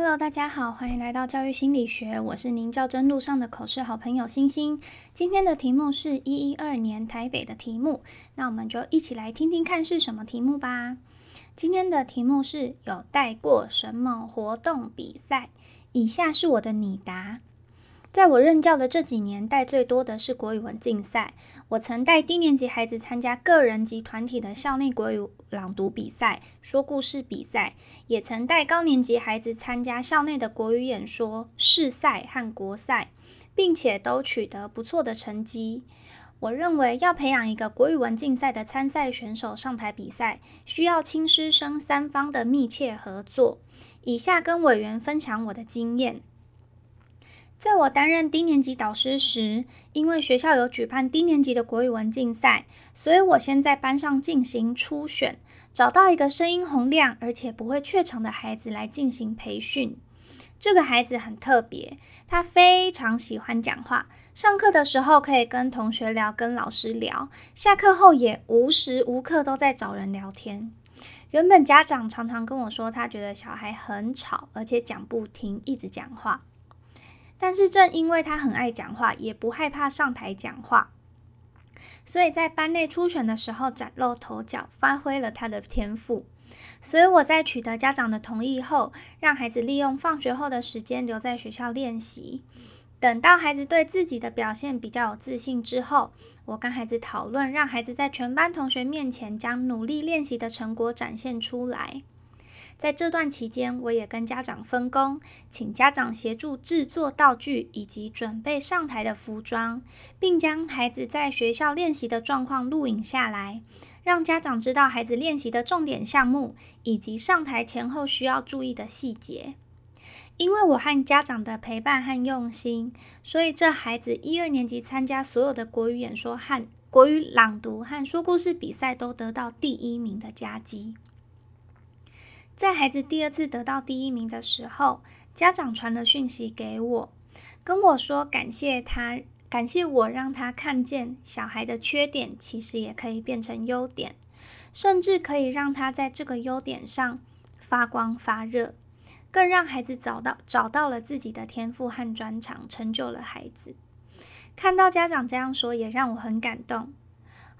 Hello，大家好，欢迎来到教育心理学，我是您教真路上的口试好朋友星星。今天的题目是一一二年台北的题目，那我们就一起来听听看是什么题目吧。今天的题目是有带过什么活动比赛？以下是我的拟答。在我任教的这几年，带最多的是国语文竞赛。我曾带低年级孩子参加个人及团体的校内国语朗读比赛、说故事比赛，也曾带高年级孩子参加校内的国语演说、试赛和国赛，并且都取得不错的成绩。我认为，要培养一个国语文竞赛的参赛选手上台比赛，需要亲师生三方的密切合作。以下跟委员分享我的经验。在我担任低年级导师时，因为学校有举办低年级的国语文竞赛，所以我先在班上进行初选，找到一个声音洪亮而且不会怯场的孩子来进行培训。这个孩子很特别，他非常喜欢讲话，上课的时候可以跟同学聊，跟老师聊，下课后也无时无刻都在找人聊天。原本家长常常跟我说，他觉得小孩很吵，而且讲不停，一直讲话。但是正因为他很爱讲话，也不害怕上台讲话，所以在班内初选的时候崭露头角，发挥了他的天赋。所以我在取得家长的同意后，让孩子利用放学后的时间留在学校练习。等到孩子对自己的表现比较有自信之后，我跟孩子讨论，让孩子在全班同学面前将努力练习的成果展现出来。在这段期间，我也跟家长分工，请家长协助制作道具以及准备上台的服装，并将孩子在学校练习的状况录影下来，让家长知道孩子练习的重点项目以及上台前后需要注意的细节。因为我和家长的陪伴和用心，所以这孩子一二年级参加所有的国语演说和国语朗读和说故事比赛都得到第一名的佳绩。在孩子第二次得到第一名的时候，家长传了讯息给我，跟我说感谢他，感谢我让他看见小孩的缺点其实也可以变成优点，甚至可以让他在这个优点上发光发热，更让孩子找到找到了自己的天赋和专长，成就了孩子。看到家长这样说，也让我很感动。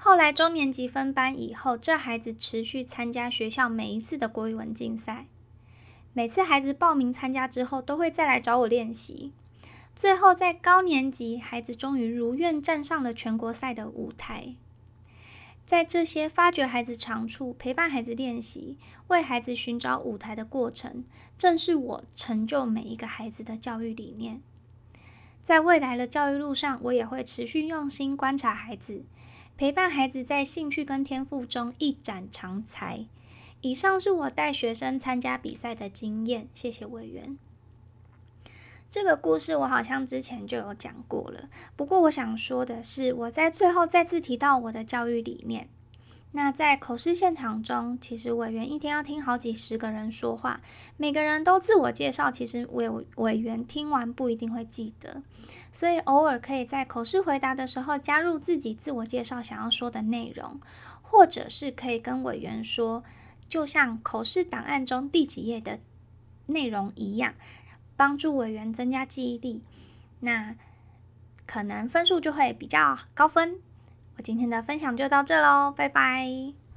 后来中年级分班以后，这孩子持续参加学校每一次的国语文竞赛。每次孩子报名参加之后，都会再来找我练习。最后在高年级，孩子终于如愿站上了全国赛的舞台。在这些发掘孩子长处、陪伴孩子练习、为孩子寻找舞台的过程，正是我成就每一个孩子的教育理念。在未来的教育路上，我也会持续用心观察孩子。陪伴孩子在兴趣跟天赋中一展长才。以上是我带学生参加比赛的经验，谢谢委员。这个故事我好像之前就有讲过了，不过我想说的是，我在最后再次提到我的教育理念。那在口试现场中，其实委员一天要听好几十个人说话，每个人都自我介绍，其实委委员听完不一定会记得，所以偶尔可以在口试回答的时候加入自己自我介绍想要说的内容，或者是可以跟委员说，就像口试档案中第几页的内容一样，帮助委员增加记忆力，那可能分数就会比较高分。我今天的分享就到这喽，拜拜。